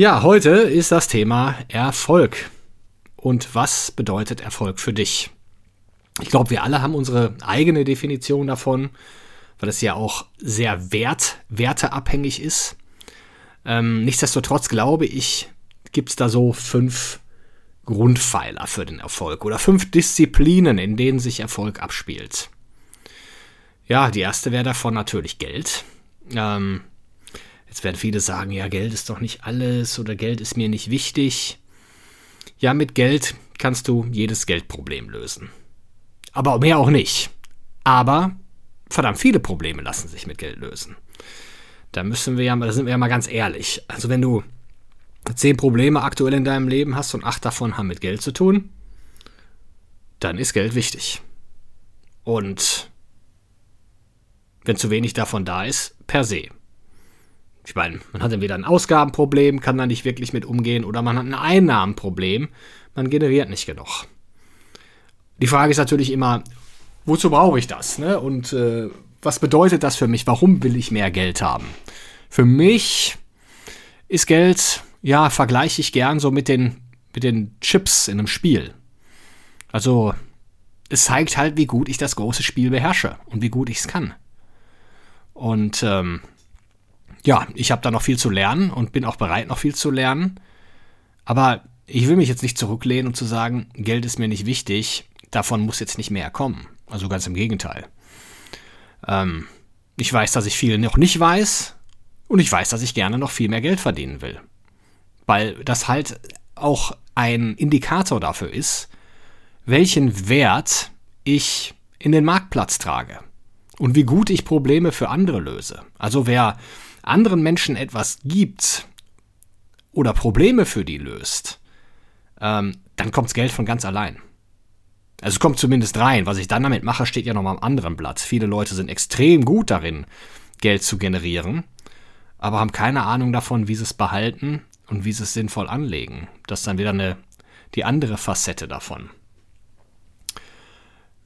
Ja, heute ist das Thema Erfolg. Und was bedeutet Erfolg für dich? Ich glaube, wir alle haben unsere eigene Definition davon, weil es ja auch sehr wert, werteabhängig ist. Ähm, nichtsdestotrotz glaube ich, gibt es da so fünf Grundpfeiler für den Erfolg oder fünf Disziplinen, in denen sich Erfolg abspielt. Ja, die erste wäre davon natürlich Geld. Ähm, Jetzt werden viele sagen, ja, Geld ist doch nicht alles oder Geld ist mir nicht wichtig. Ja, mit Geld kannst du jedes Geldproblem lösen. Aber mehr auch nicht. Aber verdammt viele Probleme lassen sich mit Geld lösen. Da müssen wir ja, da sind wir ja mal ganz ehrlich. Also wenn du zehn Probleme aktuell in deinem Leben hast und acht davon haben mit Geld zu tun, dann ist Geld wichtig. Und wenn zu wenig davon da ist, per se. Ich meine, man hat entweder ein Ausgabenproblem, kann da nicht wirklich mit umgehen, oder man hat ein Einnahmenproblem, man generiert nicht genug. Die Frage ist natürlich immer, wozu brauche ich das? Ne? Und äh, was bedeutet das für mich? Warum will ich mehr Geld haben? Für mich ist Geld, ja, vergleiche ich gern so mit den, mit den Chips in einem Spiel. Also, es zeigt halt, wie gut ich das große Spiel beherrsche und wie gut ich es kann. Und ähm, ja, ich habe da noch viel zu lernen und bin auch bereit, noch viel zu lernen. Aber ich will mich jetzt nicht zurücklehnen und zu sagen, Geld ist mir nicht wichtig, davon muss jetzt nicht mehr kommen. Also ganz im Gegenteil. Ähm, ich weiß, dass ich viel noch nicht weiß und ich weiß, dass ich gerne noch viel mehr Geld verdienen will. Weil das halt auch ein Indikator dafür ist, welchen Wert ich in den Marktplatz trage und wie gut ich Probleme für andere löse. Also wer anderen Menschen etwas gibt oder Probleme für die löst, ähm, dann kommt das Geld von ganz allein. Also es kommt zumindest rein. Was ich dann damit mache, steht ja nochmal am anderen Blatt. Viele Leute sind extrem gut darin, Geld zu generieren, aber haben keine Ahnung davon, wie sie es behalten und wie sie es sinnvoll anlegen. Das ist dann wieder eine, die andere Facette davon.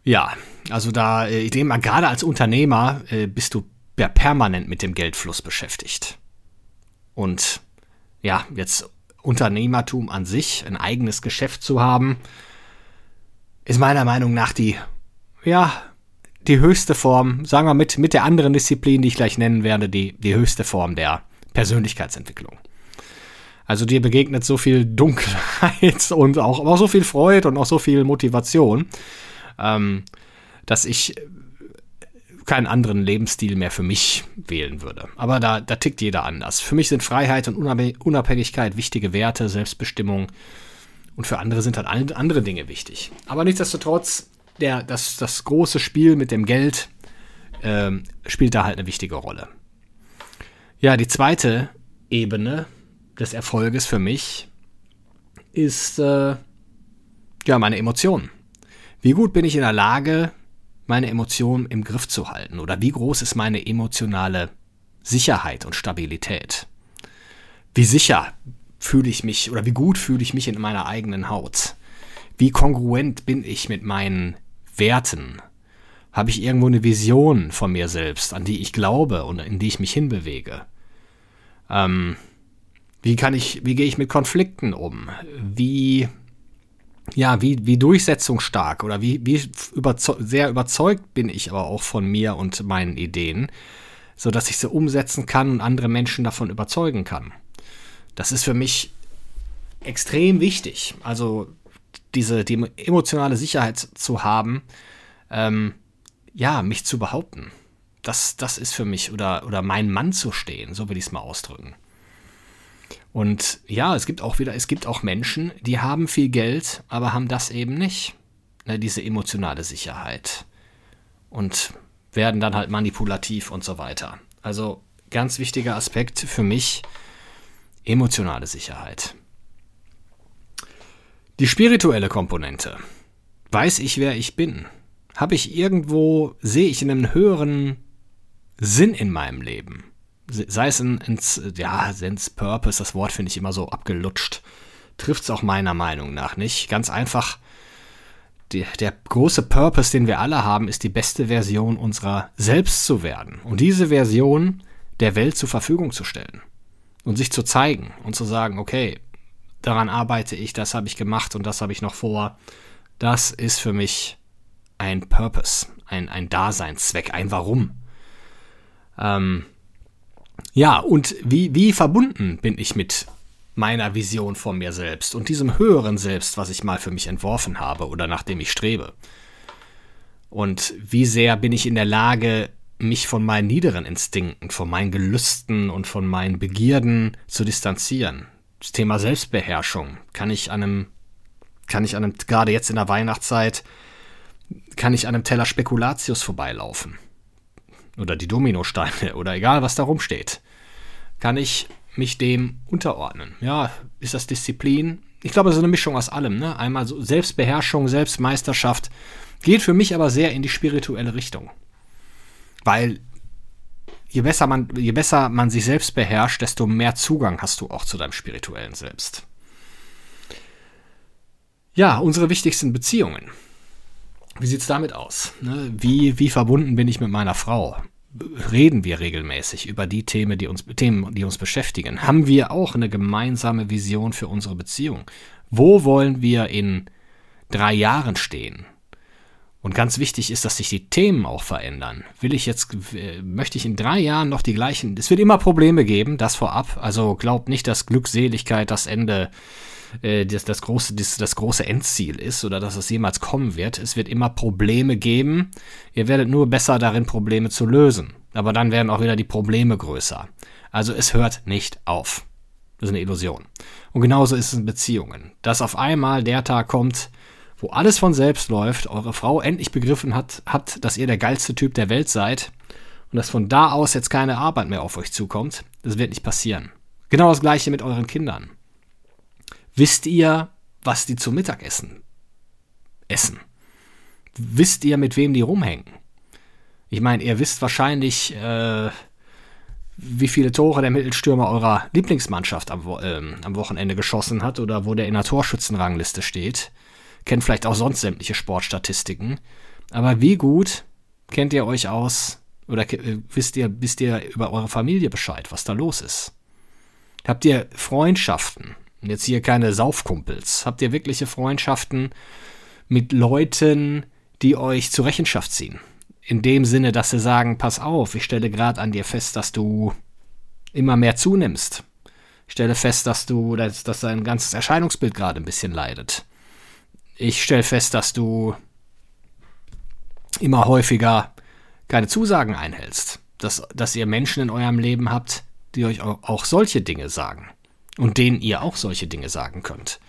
Ja, also da, äh, ich denke mal, gerade als Unternehmer äh, bist du ja, permanent mit dem Geldfluss beschäftigt. Und ja, jetzt Unternehmertum an sich, ein eigenes Geschäft zu haben, ist meiner Meinung nach die, ja, die höchste Form, sagen wir mit, mit der anderen Disziplin, die ich gleich nennen werde, die, die höchste Form der Persönlichkeitsentwicklung. Also dir begegnet so viel Dunkelheit und auch, auch so viel Freude und auch so viel Motivation, ähm, dass ich keinen anderen Lebensstil mehr für mich wählen würde. Aber da, da tickt jeder anders. Für mich sind Freiheit und Unabhängigkeit wichtige Werte, Selbstbestimmung. Und für andere sind halt andere Dinge wichtig. Aber nichtsdestotrotz, der, das, das große Spiel mit dem Geld ähm, spielt da halt eine wichtige Rolle. Ja, die zweite Ebene des Erfolges für mich ist äh, ja meine Emotionen. Wie gut bin ich in der Lage, meine Emotionen im Griff zu halten? Oder wie groß ist meine emotionale Sicherheit und Stabilität? Wie sicher fühle ich mich oder wie gut fühle ich mich in meiner eigenen Haut? Wie kongruent bin ich mit meinen Werten? Habe ich irgendwo eine Vision von mir selbst, an die ich glaube und in die ich mich hinbewege? Ähm, wie kann ich, wie gehe ich mit Konflikten um? Wie ja, wie, wie durchsetzungsstark oder wie, wie überzeug sehr überzeugt bin ich aber auch von mir und meinen Ideen, so dass ich sie umsetzen kann und andere Menschen davon überzeugen kann. Das ist für mich extrem wichtig. Also diese die emotionale Sicherheit zu haben, ähm, ja, mich zu behaupten. Das, das ist für mich oder, oder mein Mann zu stehen, so will ich es mal ausdrücken. Und ja, es gibt auch wieder, es gibt auch Menschen, die haben viel Geld, aber haben das eben nicht. Ne, diese emotionale Sicherheit. Und werden dann halt manipulativ und so weiter. Also ganz wichtiger Aspekt für mich emotionale Sicherheit. Die spirituelle Komponente. Weiß ich, wer ich bin? Habe ich irgendwo, sehe ich einen höheren Sinn in meinem Leben? Sei es ein, ein ja, Sense Purpose, das Wort finde ich immer so abgelutscht. Trifft es auch meiner Meinung nach nicht. Ganz einfach, die, der große Purpose, den wir alle haben, ist die beste Version unserer selbst zu werden. Und diese Version der Welt zur Verfügung zu stellen. Und sich zu zeigen und zu sagen, okay, daran arbeite ich, das habe ich gemacht und das habe ich noch vor. Das ist für mich ein Purpose, ein, ein Daseinszweck, ein Warum. Ähm, ja, und wie, wie verbunden bin ich mit meiner Vision von mir selbst und diesem höheren Selbst, was ich mal für mich entworfen habe oder nach dem ich strebe? Und wie sehr bin ich in der Lage, mich von meinen niederen Instinkten, von meinen Gelüsten und von meinen Begierden zu distanzieren? Das Thema Selbstbeherrschung kann ich an einem, kann ich an einem, gerade jetzt in der Weihnachtszeit, kann ich an einem Teller Spekulatius vorbeilaufen. Oder die Dominosteine oder egal, was da rumsteht. Kann ich mich dem unterordnen. Ja, ist das Disziplin? Ich glaube, es ist eine Mischung aus allem. Ne? Einmal so Selbstbeherrschung, Selbstmeisterschaft, geht für mich aber sehr in die spirituelle Richtung. Weil je besser man, je besser man sich selbst beherrscht, desto mehr Zugang hast du auch zu deinem spirituellen Selbst. Ja, unsere wichtigsten Beziehungen. Wie sieht es damit aus? Ne? Wie, wie verbunden bin ich mit meiner Frau? reden wir regelmäßig über die Themen die, uns, Themen, die uns beschäftigen? Haben wir auch eine gemeinsame Vision für unsere Beziehung? Wo wollen wir in drei Jahren stehen? Und ganz wichtig ist, dass sich die Themen auch verändern. Will ich jetzt, möchte ich in drei Jahren noch die gleichen, es wird immer Probleme geben, das vorab. Also glaubt nicht, dass Glückseligkeit das Ende äh, das, das, große, das, das große Endziel ist oder dass es jemals kommen wird. Es wird immer Probleme geben. Ihr werdet nur besser darin, Probleme zu lösen. Aber dann werden auch wieder die Probleme größer. Also es hört nicht auf. Das ist eine Illusion. Und genauso ist es in Beziehungen. Dass auf einmal der Tag kommt, wo alles von selbst läuft, eure Frau endlich begriffen hat, hat, dass ihr der geilste Typ der Welt seid und dass von da aus jetzt keine Arbeit mehr auf euch zukommt, das wird nicht passieren. Genau das gleiche mit euren Kindern. Wisst ihr, was die zum Mittagessen essen? Wisst ihr, mit wem die rumhängen? Ich meine, ihr wisst wahrscheinlich, äh, wie viele Tore der Mittelstürmer eurer Lieblingsmannschaft am, äh, am, Wochenende geschossen hat oder wo der in der Torschützenrangliste steht. Kennt vielleicht auch sonst sämtliche Sportstatistiken. Aber wie gut kennt ihr euch aus oder äh, wisst ihr, wisst ihr über eure Familie Bescheid, was da los ist? Habt ihr Freundschaften? Und jetzt hier keine Saufkumpels. Habt ihr wirkliche Freundschaften mit Leuten, die euch zur Rechenschaft ziehen? In dem Sinne, dass sie sagen, pass auf, ich stelle gerade an dir fest, dass du immer mehr zunimmst. Ich stelle fest, dass du, dass, dass dein ganzes Erscheinungsbild gerade ein bisschen leidet. Ich stelle fest, dass du immer häufiger keine Zusagen einhältst. Dass, dass ihr Menschen in eurem Leben habt, die euch auch solche Dinge sagen und denen ihr auch solche Dinge sagen könnt.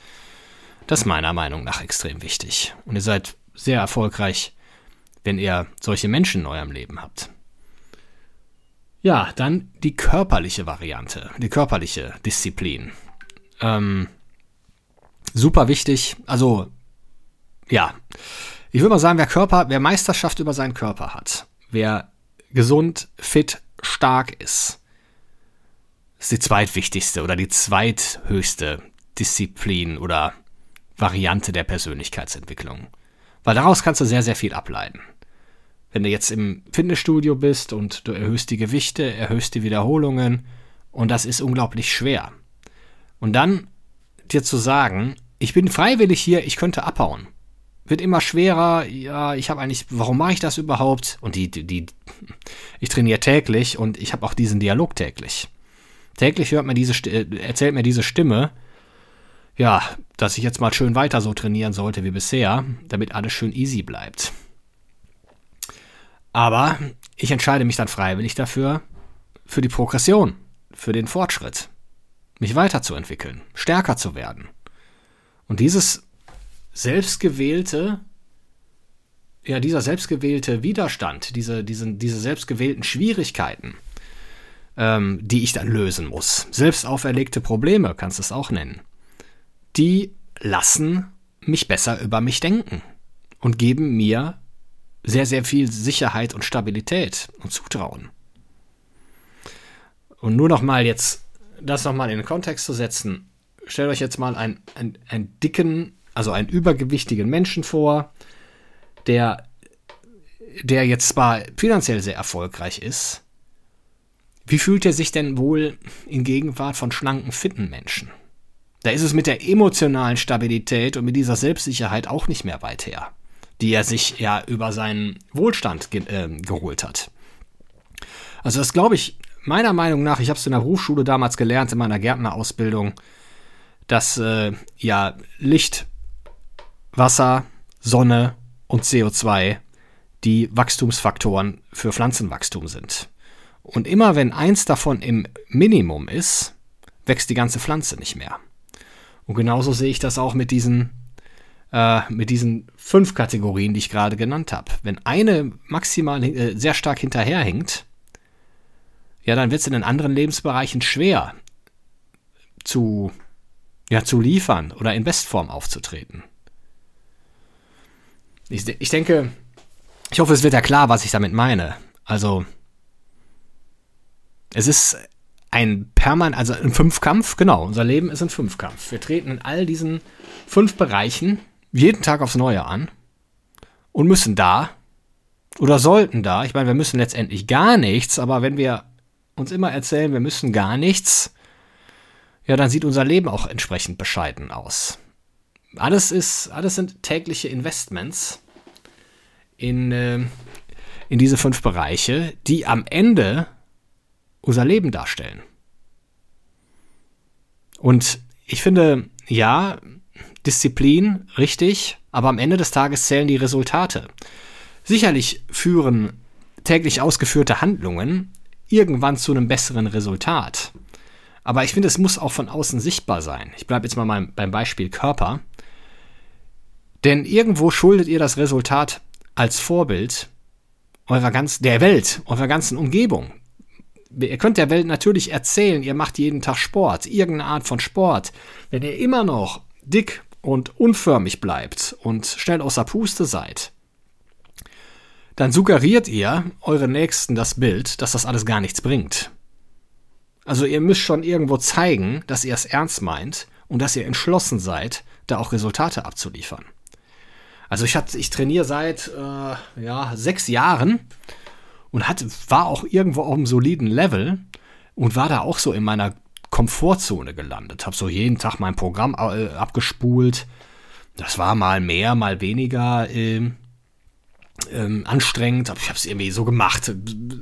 Das ist meiner Meinung nach extrem wichtig. Und ihr seid sehr erfolgreich, wenn ihr solche Menschen in eurem Leben habt. Ja, dann die körperliche Variante, die körperliche Disziplin. Ähm, super wichtig. Also, ja, ich würde mal sagen, wer Körper, wer Meisterschaft über seinen Körper hat, wer gesund, fit, stark ist, ist die zweitwichtigste oder die zweithöchste Disziplin oder Variante der Persönlichkeitsentwicklung. Weil daraus kannst du sehr, sehr viel ableiten. Wenn du jetzt im Fitnessstudio bist und du erhöhst die Gewichte, erhöhst die Wiederholungen und das ist unglaublich schwer. Und dann dir zu sagen, ich bin freiwillig hier, ich könnte abhauen. Wird immer schwerer, ja, ich habe eigentlich, warum mache ich das überhaupt? Und die, die, die ich trainiere täglich und ich habe auch diesen Dialog täglich. Täglich hört man diese, äh, erzählt mir diese Stimme, ja, dass ich jetzt mal schön weiter so trainieren sollte wie bisher, damit alles schön easy bleibt. Aber ich entscheide mich dann freiwillig dafür, für die Progression, für den Fortschritt, mich weiterzuentwickeln, stärker zu werden. Und dieses selbstgewählte, ja, dieser selbstgewählte Widerstand, diese, diese, diese selbstgewählten Schwierigkeiten, ähm, die ich dann lösen muss. Selbst auferlegte Probleme, kannst du es auch nennen. Die lassen mich besser über mich denken und geben mir sehr, sehr viel Sicherheit und Stabilität und Zutrauen. Und nur noch mal jetzt das noch mal in den Kontext zu setzen. Stellt euch jetzt mal einen, einen, einen dicken, also einen übergewichtigen Menschen vor, der, der jetzt zwar finanziell sehr erfolgreich ist, wie fühlt er sich denn wohl in Gegenwart von schlanken, fitten Menschen? Da ist es mit der emotionalen Stabilität und mit dieser Selbstsicherheit auch nicht mehr weit her, die er sich ja über seinen Wohlstand ge äh, geholt hat. Also das glaube ich meiner Meinung nach, ich habe es in der Berufsschule damals gelernt, in meiner Gärtnerausbildung, dass äh, ja Licht, Wasser, Sonne und CO2 die Wachstumsfaktoren für Pflanzenwachstum sind. Und immer wenn eins davon im Minimum ist, wächst die ganze Pflanze nicht mehr. Und genauso sehe ich das auch mit diesen, äh, mit diesen fünf Kategorien, die ich gerade genannt habe. Wenn eine maximal äh, sehr stark hinterherhinkt, ja, dann wird es in den anderen Lebensbereichen schwer zu, ja, zu liefern oder in Bestform aufzutreten. Ich, ich denke, ich hoffe, es wird ja klar, was ich damit meine. Also, es ist ein permanent, also ein Fünfkampf, genau, unser Leben ist ein Fünfkampf. Wir treten in all diesen fünf Bereichen jeden Tag aufs Neue an und müssen da oder sollten da, ich meine, wir müssen letztendlich gar nichts, aber wenn wir uns immer erzählen, wir müssen gar nichts, ja, dann sieht unser Leben auch entsprechend bescheiden aus. Alles ist, alles sind tägliche Investments in, äh, in diese fünf Bereiche, die am Ende unser Leben darstellen. Und ich finde, ja, Disziplin, richtig, aber am Ende des Tages zählen die Resultate. Sicherlich führen täglich ausgeführte Handlungen irgendwann zu einem besseren Resultat. Aber ich finde, es muss auch von außen sichtbar sein. Ich bleibe jetzt mal beim, Beispiel Körper. Denn irgendwo schuldet ihr das Resultat als Vorbild eurer ganz, der Welt, eurer ganzen Umgebung. Ihr könnt der Welt natürlich erzählen, ihr macht jeden Tag Sport, irgendeine Art von Sport. Wenn ihr immer noch dick und unförmig bleibt und schnell außer Puste seid, dann suggeriert ihr euren Nächsten das Bild, dass das alles gar nichts bringt. Also ihr müsst schon irgendwo zeigen, dass ihr es ernst meint und dass ihr entschlossen seid, da auch Resultate abzuliefern. Also ich, ich trainiere seit äh, ja, sechs Jahren und hatte, war auch irgendwo auf einem soliden Level und war da auch so in meiner Komfortzone gelandet. Habe so jeden Tag mein Programm äh, abgespult. Das war mal mehr, mal weniger. Äh, ähm, anstrengend, ich habe es irgendwie so gemacht.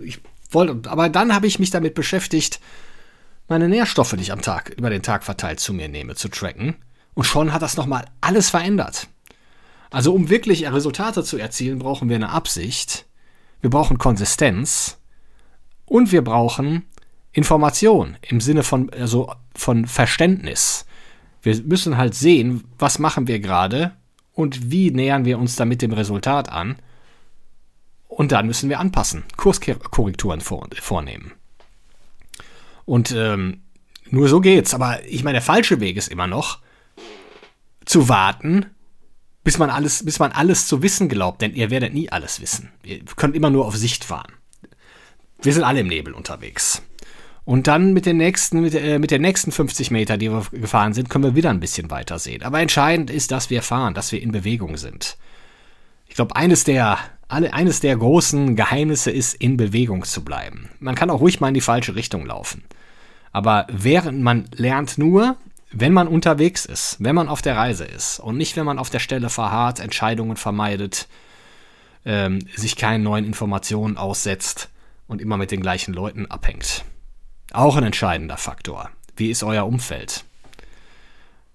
Ich wollte, aber dann habe ich mich damit beschäftigt, meine Nährstoffe, die ich am Tag über den Tag verteilt zu mir nehme, zu tracken. Und schon hat das nochmal alles verändert. Also um wirklich Resultate zu erzielen, brauchen wir eine Absicht, wir brauchen Konsistenz und wir brauchen Information im Sinne von, also von Verständnis. Wir müssen halt sehen, was machen wir gerade und wie nähern wir uns damit dem Resultat an und dann müssen wir anpassen, Kurskorrekturen vornehmen. Und ähm, nur so geht's. Aber ich meine, der falsche Weg ist immer noch zu warten, bis man alles, bis man alles zu wissen glaubt, denn ihr werdet nie alles wissen. Ihr könnt immer nur auf Sicht fahren. Wir sind alle im Nebel unterwegs. Und dann mit den nächsten, mit, äh, mit den nächsten 50 Meter, die wir gefahren sind, können wir wieder ein bisschen weiter sehen. Aber entscheidend ist, dass wir fahren, dass wir in Bewegung sind. Ich glaube, eines der alle, eines der großen Geheimnisse ist, in Bewegung zu bleiben. Man kann auch ruhig mal in die falsche Richtung laufen. Aber während man lernt nur, wenn man unterwegs ist, wenn man auf der Reise ist und nicht, wenn man auf der Stelle verharrt, Entscheidungen vermeidet, ähm, sich keinen neuen Informationen aussetzt und immer mit den gleichen Leuten abhängt. Auch ein entscheidender Faktor. Wie ist euer Umfeld?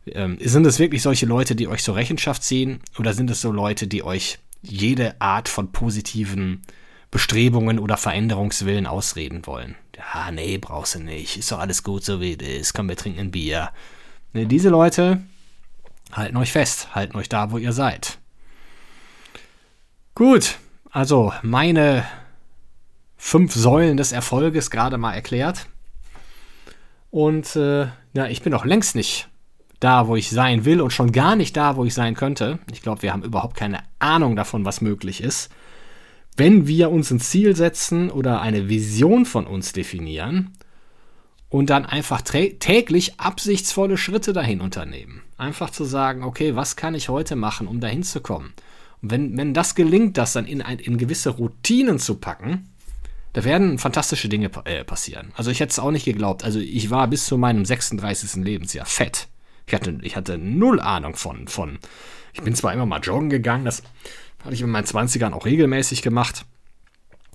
Ähm, sind es wirklich solche Leute, die euch zur Rechenschaft ziehen oder sind es so Leute, die euch jede Art von positiven Bestrebungen oder Veränderungswillen ausreden wollen. Ja, nee, brauchst du nicht. Ist doch alles gut, so wie es ist. Komm, wir trinken ein Bier. Nee, diese Leute halten euch fest, halten euch da, wo ihr seid. Gut, also meine fünf Säulen des Erfolges gerade mal erklärt. Und äh, ja, ich bin noch längst nicht da, wo ich sein will und schon gar nicht da, wo ich sein könnte. Ich glaube, wir haben überhaupt keine Ahnung davon, was möglich ist. Wenn wir uns ein Ziel setzen oder eine Vision von uns definieren und dann einfach täglich absichtsvolle Schritte dahin unternehmen. Einfach zu sagen, okay, was kann ich heute machen, um dahin zu kommen? Und wenn, wenn das gelingt, das dann in, ein, in gewisse Routinen zu packen, da werden fantastische Dinge äh, passieren. Also ich hätte es auch nicht geglaubt. Also ich war bis zu meinem 36. Lebensjahr fett. Ich hatte, ich hatte null Ahnung von, von. Ich bin zwar immer mal joggen gegangen, das hatte ich in meinen 20ern auch regelmäßig gemacht.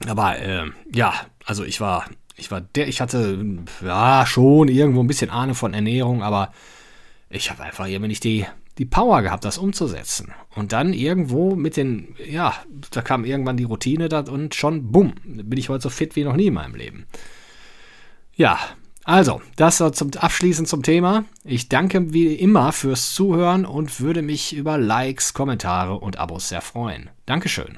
Aber äh, ja, also ich war, ich war der, ich hatte ja schon irgendwo ein bisschen Ahnung von Ernährung, aber ich habe einfach irgendwie nicht die, die Power gehabt, das umzusetzen. Und dann irgendwo mit den, ja, da kam irgendwann die Routine da und schon, bumm, bin ich heute so fit wie noch nie in meinem Leben. Ja, also, das zum Abschließen zum Thema. Ich danke wie immer fürs Zuhören und würde mich über Likes, Kommentare und Abos sehr freuen. Dankeschön.